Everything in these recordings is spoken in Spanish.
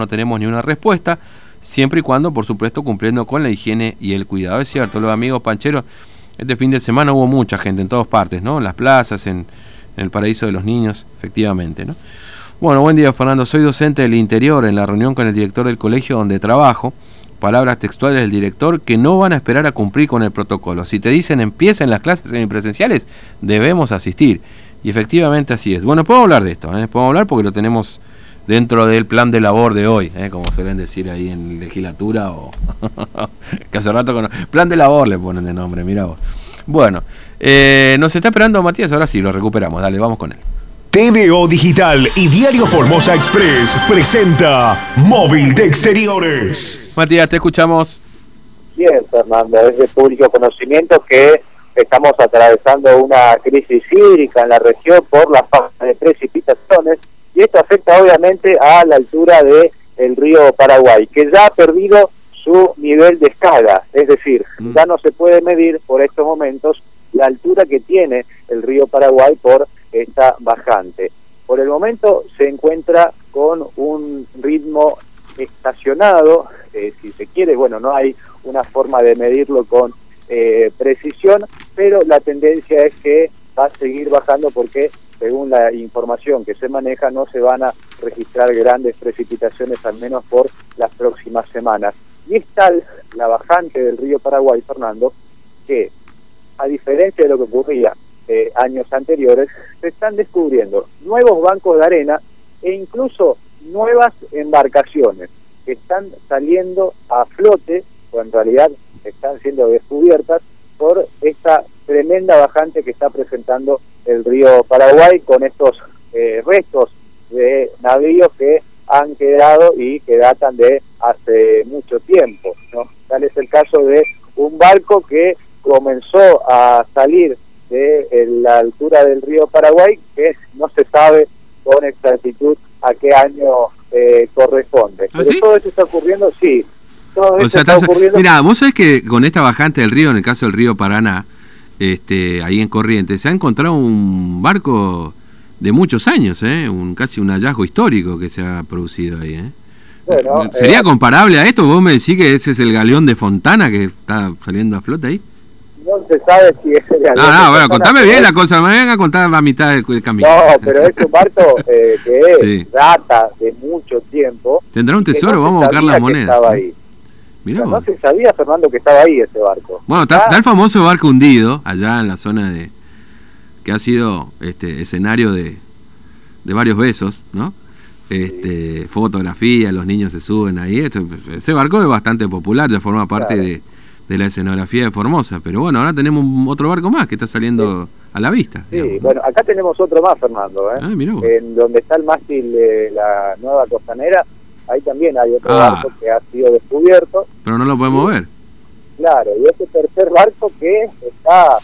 no tenemos ni una respuesta, siempre y cuando, por supuesto, cumpliendo con la higiene y el cuidado. Es cierto, los amigos pancheros, este fin de semana hubo mucha gente en todas partes, ¿no? En las plazas, en, el paraíso de los niños, efectivamente, ¿no? Bueno, buen día Fernando, soy docente del interior en la reunión con el director del colegio donde trabajo. Palabras textuales del director que no van a esperar a cumplir con el protocolo. Si te dicen empiecen las clases semipresenciales, debemos asistir. Y efectivamente así es. Bueno, podemos hablar de esto, ¿eh? podemos hablar porque lo tenemos dentro del plan de labor de hoy, ¿eh? como suelen decir ahí en legislatura o que hace rato con plan de labor le ponen de nombre, mira vos. Bueno, eh, nos está esperando Matías, ahora sí, lo recuperamos, dale, vamos con él. TVO Digital y Diario Formosa Express presenta Móvil de Exteriores. Matías, te escuchamos. Bien, Fernando, es de público conocimiento que estamos atravesando una crisis hídrica en la región por la falta de precipitaciones y esto afecta obviamente a la altura del el río Paraguay, que ya ha perdido su nivel de escala, es decir, mm. ya no se puede medir por estos momentos la altura que tiene el río Paraguay por esta bajante. Por el momento se encuentra con un ritmo estacionado, eh, si se quiere, bueno, no hay una forma de medirlo con eh, precisión, pero la tendencia es que va a seguir bajando porque según la información que se maneja, no se van a registrar grandes precipitaciones, al menos por las próximas semanas. Y es tal la bajante del río Paraguay, Fernando, que a diferencia de lo que ocurría eh, años anteriores, se están descubriendo nuevos bancos de arena e incluso nuevas embarcaciones que están saliendo a flote, o en realidad están siendo descubiertas por esta tremenda bajante que está presentando el río Paraguay con estos eh, restos de navíos que han quedado y que datan de hace mucho tiempo. ¿no? Tal es el caso de un barco que comenzó a salir de la altura del río Paraguay, que no se sabe con exactitud a qué año eh, corresponde. ¿Ah, Pero todo eso está ocurriendo, sí. Todo eso está ocurriendo. Mira, vos sabés que con esta bajante del río, en el caso del río Paraná, este, ahí en Corrientes, se ha encontrado un barco de muchos años, ¿eh? un, casi un hallazgo histórico que se ha producido ahí. ¿eh? ¿Sería eh, comparable a esto? ¿Vos me decís que ese es el galeón de Fontana que está saliendo a flote ahí? No se sabe si es el galeón. Ah, no, bueno, contame bien la cosa, me vengan a contar la mitad del camino. No, pero es un barco eh, que data de mucho tiempo. ¿Tendrá un tesoro? Vamos a buscar las monedas. Ahí no se sabía, Fernando, que estaba ahí ese barco. Bueno, está, el famoso barco hundido, allá en la zona de... que ha sido este escenario de, de varios besos, ¿no? Este, fotografía, los niños se suben ahí. ese barco es bastante popular, ya forma parte de, de, la escenografía de Formosa. Pero bueno, ahora tenemos otro barco más que está saliendo a la vista. Sí, bueno, acá tenemos otro más, Fernando. ¿eh? Ah, en donde está el mástil de la nueva costanera, ahí también hay otro ah. barco que ha sido descubierto. Pero no lo podemos ver. Claro, y este tercer barco que está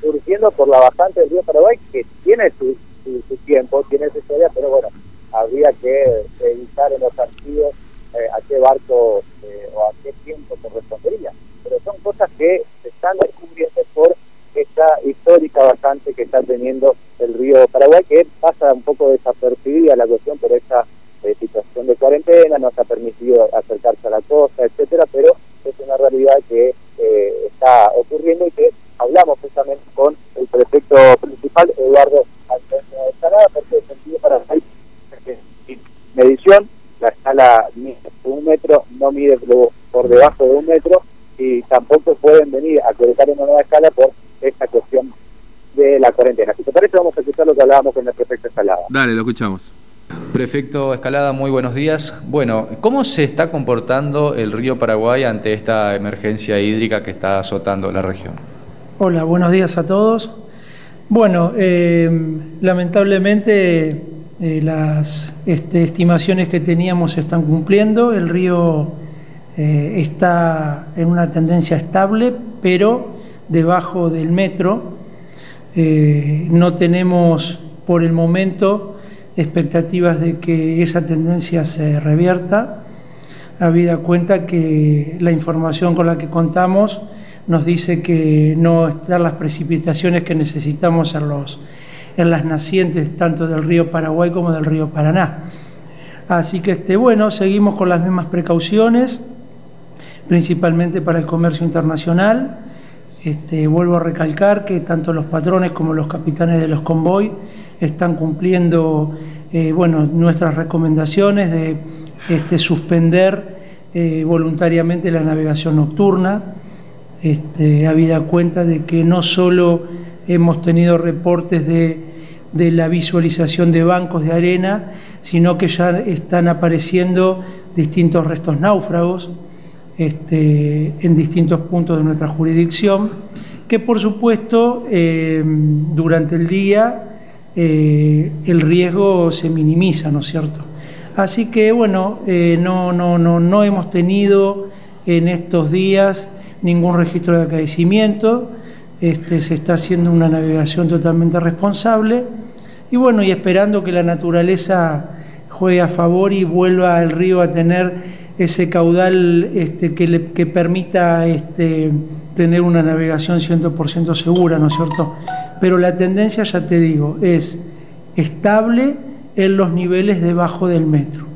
surgiendo por la bajante del río Paraguay, que tiene su, su, tiempo, tiene su historia, pero bueno, habría que revisar en los archivos eh, a qué barco eh, o a qué tiempo correspondería. Pero son cosas que se están descubriendo por esta histórica bajante que está teniendo el río Paraguay, que pasa un poco desapercibida la cuestión por esta de situación de cuarentena, no se ha permitido acercarse a la costa, etcétera, pero es una realidad que eh, está ocurriendo y que hablamos precisamente con el prefecto principal, Eduardo Antonio Escalada, porque el sentido para hacer medición, la escala mide un metro, no mide por debajo de un metro y tampoco pueden venir a colocar una nueva escala por esta cuestión de la cuarentena. Si te parece, vamos a escuchar lo que hablábamos con el prefecto Escalada. Dale, lo escuchamos. Prefecto Escalada, muy buenos días. Bueno, ¿cómo se está comportando el río Paraguay ante esta emergencia hídrica que está azotando la región? Hola, buenos días a todos. Bueno, eh, lamentablemente eh, las este, estimaciones que teníamos se están cumpliendo. El río eh, está en una tendencia estable, pero debajo del metro. no tenemos por el momento expectativas de que esa tendencia se revierta, habida cuenta que la información con la que contamos nos dice que no están las precipitaciones que necesitamos en, los, en las nacientes tanto del río Paraguay como del río Paraná. Así que este, bueno, seguimos con las mismas precauciones, principalmente para el comercio internacional. Este, vuelvo a recalcar que tanto los patrones como los capitanes de los convoy están cumpliendo eh, bueno, nuestras recomendaciones de este, suspender eh, voluntariamente la navegación nocturna, este, habida cuenta de que no solo hemos tenido reportes de, la visualización de bancos de arena, sino que ya están apareciendo distintos restos náufragos este, en distintos puntos de nuestra jurisdicción, que por supuesto eh, durante el día eh, el riesgo se minimiza, ¿no es cierto? Así que bueno, eh, no, no, no, no hemos tenido en estos días ningún registro de acaecimiento, este, se está haciendo una navegación totalmente responsable y bueno, y esperando que la naturaleza juegue a favor y vuelva el río a tener ese caudal este, que, le, permita este, tener una navegación 100% segura, ¿no es cierto? Pero la tendencia, ya te digo, es estable en los niveles debajo del metro.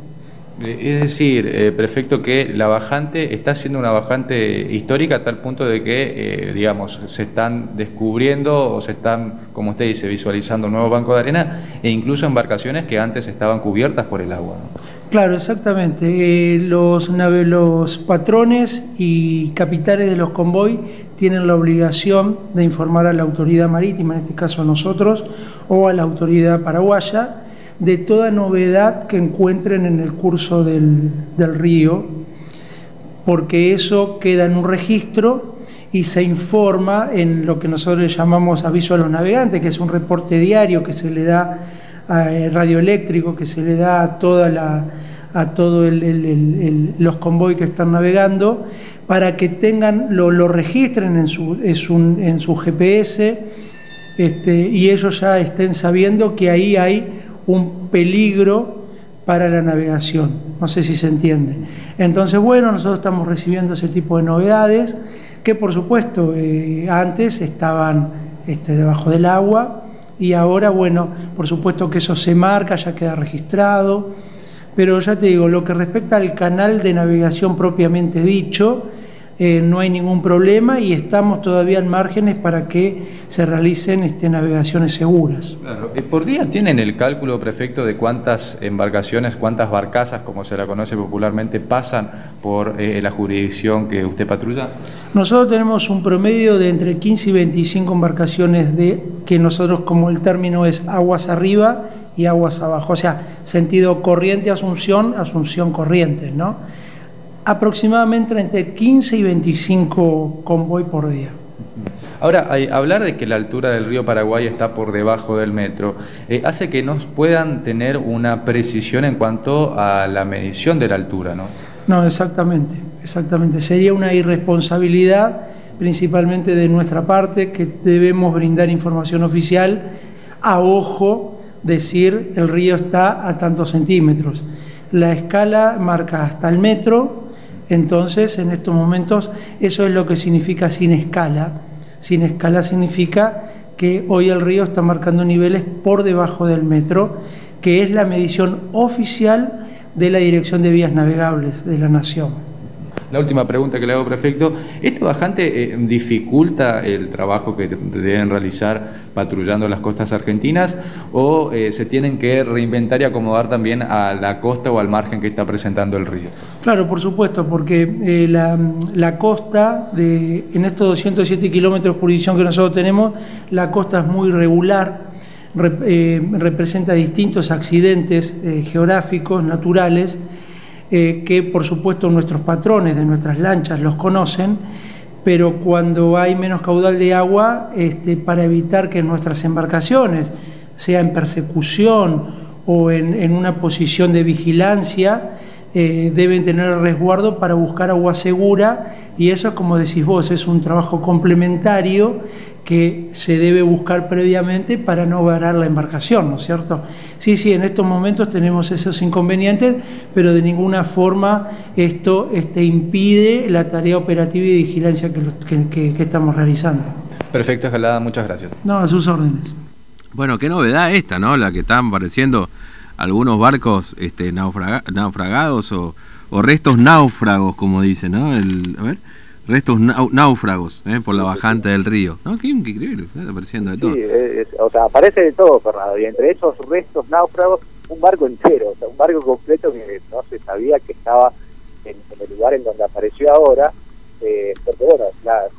Es decir, eh, prefecto, que la bajante está siendo una bajante histórica a tal punto de que, eh, digamos, se están descubriendo o se están, como usted dice, visualizando un nuevo banco de arena e incluso embarcaciones que antes estaban cubiertas por el agua. Claro, exactamente. Eh, los, los patrones y capitanes de los convoy tienen la obligación de informar a la autoridad marítima, en este caso a nosotros, o a la autoridad paraguaya, de toda novedad que encuentren en el curso del, río, porque eso queda en un registro y se informa en lo que nosotros llamamos aviso a los navegantes, que es un reporte diario que se le da radioeléctrico, que se le da a toda la a todos los convoy que están navegando, para que tengan, lo, lo registren en su, en su GPS este, y ellos ya estén sabiendo que ahí hay un peligro para la navegación. No sé si se entiende. Entonces, bueno, nosotros estamos recibiendo ese tipo de novedades que por supuesto eh, antes estaban este, debajo del agua y ahora, bueno, por supuesto que eso se marca, ya queda registrado, pero ya te digo, lo que respecta al canal de navegación propiamente dicho, eh, no hay ningún problema y estamos todavía en márgenes para que se realicen este, navegaciones seguras. Eh, ¿Por día tienen el cálculo, prefecto, de cuántas embarcaciones, cuántas barcazas, como se la conoce popularmente, pasan por eh, la jurisdicción que usted patrulla? Nosotros tenemos un promedio de entre 15 y 25 embarcaciones de que nosotros, como el término es aguas arriba y aguas abajo, o sea, sentido corriente Asunción, Asunción corriente, ¿no? Aproximadamente entre 15 y 25 convoy por día. Ahora, hablar de que la altura del río Paraguay está por debajo del metro, eh, hace que no puedan tener una precisión en cuanto a la medición de la altura, ¿no? No, exactamente, exactamente. Sería una irresponsabilidad, principalmente de nuestra parte, que debemos brindar información oficial a ojo, decir el río está a tantos centímetros. La escala marca hasta el metro, entonces, en estos momentos, eso es lo que significa sin escala. Sin escala significa que hoy el río está marcando niveles por debajo del metro, que es la medición oficial de la Dirección de Vías Navegables de la Nación. La última pregunta que le hago, prefecto, ¿este bajante eh, dificulta el trabajo que deben realizar patrullando las costas argentinas o eh, se tienen que reinventar y acomodar también a la costa o al margen que está presentando el río? Claro, por supuesto, porque eh, la, costa, de, en estos 207 kilómetros de jurisdicción que nosotros tenemos, la costa es muy regular, representa distintos accidentes geográficos, naturales, que por supuesto nuestros patrones de nuestras lanchas los conocen, pero cuando hay menos caudal de agua, este, para evitar que nuestras embarcaciones, sea en persecución o en, una posición de vigilancia, eh, deben tener resguardo para buscar agua segura y eso, como decís vos, es un trabajo complementario que se debe buscar previamente para no varar la embarcación, ¿no es cierto? Sí, sí, en estos momentos tenemos esos inconvenientes, pero de ninguna forma esto este, impide la tarea operativa y vigilancia que, estamos realizando. Perfecto, Escalada, muchas gracias. No, a sus órdenes. Bueno, qué novedad esta, ¿no? La que están apareciendo algunos barcos este, naufragados o, restos náufragos, como dicen, ¿no? El, a ver, restos náufragos ¿eh? por la bajante del río. ¿No? Qué, increíble, está apareciendo de todo. Sí, o sea, aparece de todo, Fernando, y entre esos restos náufragos, un barco entero, o sea, un barco completo que no se sabía que estaba en, el lugar en donde apareció ahora, eh, porque bueno, las,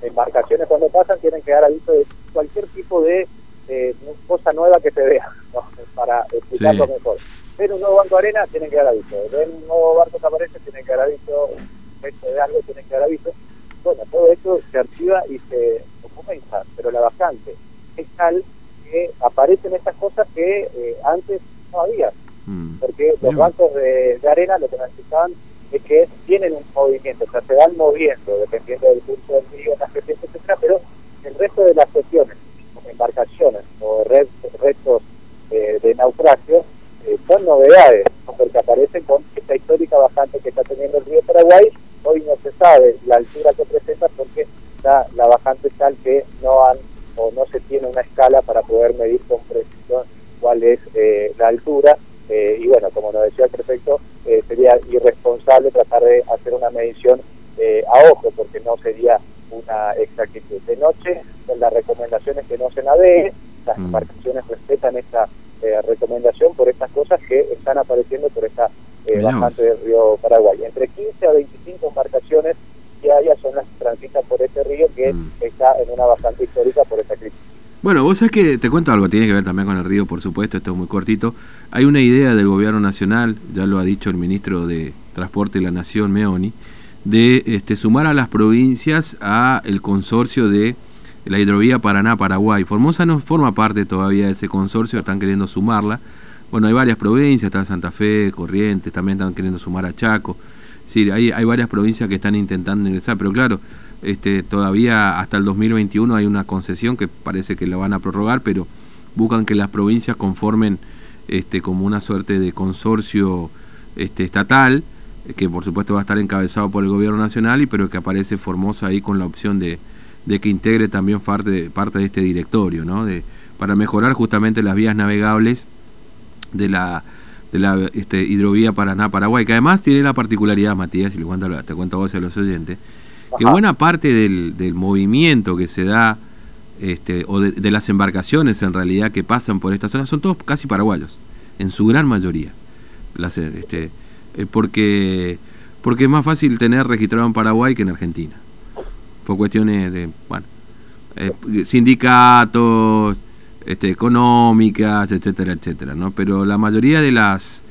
embarcaciones cuando pasan tienen que dar aviso de cualquier tipo de eh, cosa nueva que se vea, para explicarlo mejor. Ven un nuevo banco de arena, tienen que dar aviso. Ven un nuevo barco que aparece, tienen que dar aviso. Un de algo, tienen que dar aviso. Bueno, todo esto se archiva y se documenta, pero la vacante es tal que aparecen estas cosas que eh, antes no había. Mm. Porque los bancos de, arena lo que necesitaban es que tienen un movimiento, o sea, se van moviendo dependiendo del curso del río, las crecientes, etcétera, pero el resto de las sesiones, como embarcaciones o restos eh, de naufragio, eh, son novedades, porque aparecen con esta histórica bajante que está teniendo el río Paraguay. Sabe la altura que presenta porque está la bajante tal que no han o no se tiene una escala para poder medir con precisión cuál es eh, la altura. y bueno, como nos decía el prefecto, sería irresponsable tratar de hacer una medición a ojo, porque no sería una exactitud. De noche, las recomendaciones que no se navegue, las mm. embarcaciones respetan esta eh, recomendación por estas cosas que están apareciendo por esta eh, bajante del río Paraguay. Entre 15 a 25 embarcaciones que haya son las que transitan por este río que mm. está en una bastante histórica por esta crisis. Bueno, vos sabés que te cuento algo, tiene que ver también con el río, por supuesto, esto es muy cortito. Hay una idea del gobierno nacional, ya lo ha dicho el ministro de Transporte de la Nación, Meoni, de este, sumar a las provincias a el consorcio de la hidrovía Paraná-Paraguay. Formosa no forma parte todavía de ese consorcio, están queriendo sumarla. Bueno, hay varias provincias, está Santa Fe, Corrientes, también están queriendo sumar a Chaco. Sí, hay, hay varias provincias que están intentando ingresar, pero claro, este, todavía hasta el 2021 hay una concesión que parece que la van a prorrogar, pero buscan que las provincias conformen este, como una suerte de consorcio este, estatal, que por supuesto va a estar encabezado por el gobierno nacional, y pero que aparece Formosa ahí con la opción de, de que integre también parte parte de este directorio, ¿no? De, para mejorar justamente las vías navegables de la, de la este, hidrovía Paraná-Paraguay, que además tiene la particularidad, Matías, y lo cuento, te cuento a vos y a los oyentes, que buena parte del, del, movimiento que se da, este, o de, las embarcaciones en realidad que pasan por esta zona, son todos casi paraguayos, en su gran mayoría. Las, este, eh, porque, porque es más fácil tener registrado en Paraguay que en Argentina por cuestiones de, bueno, eh, sindicatos, este, económicas, etcétera, etcétera, ¿no? Pero la mayoría de las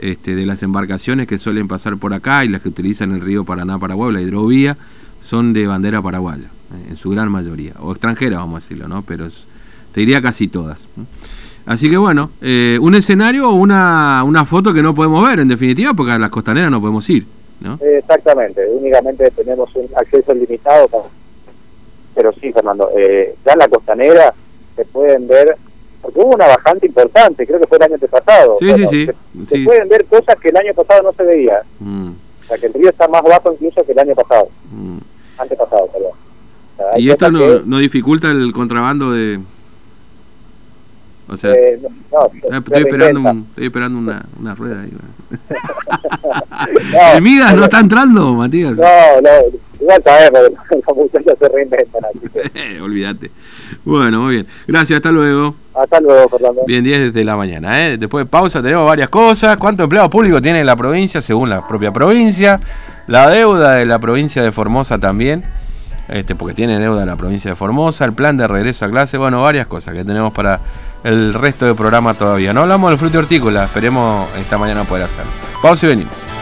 este, de las embarcaciones que suelen pasar por acá y las que utilizan el río Paraná, Paraguay, la hidrovía, son de bandera paraguaya, eh, en su gran mayoría, o extranjera, vamos a decirlo, ¿no? Pero te diría casi todas. Así que bueno, eh, un escenario o una, una foto que no podemos ver, en definitiva, porque a las costaneras no podemos ir. Exactamente, únicamente tenemos un acceso limitado, pero sí, Fernando, eh, ya en la costanera se pueden ver, porque hubo una bajante importante, creo que fue el año pasado. Sí, sí, sí. Se, pueden ver cosas que el año pasado no se veía. Mm. O sea, que el río está más bajo incluso que el año pasado. Mm. Antepasado, perdón. ¿Y esto no, no dificulta el contrabando de, o sea, eh, ah, estoy, esperando estoy, esperando una, una rueda ahí. no, Midas no está entrando, Matías. No, no, igual sabemos, los muchachos se reinventan. Así Olvídate. Bueno, muy bien. Gracias, hasta luego. Hasta luego, Fernando. Bien, 10 desde la mañana. ¿eh? Después de pausa tenemos varias cosas. ¿Cuánto empleo público tiene la provincia según la propia provincia? La deuda de la provincia de Formosa también. Este, porque tiene deuda la provincia de Formosa, el plan de regreso a clase, bueno, varias cosas que tenemos para el resto del programa todavía. No hablamos del fruto hortícola, esperemos esta mañana poder hacerlo. Pausa y venimos.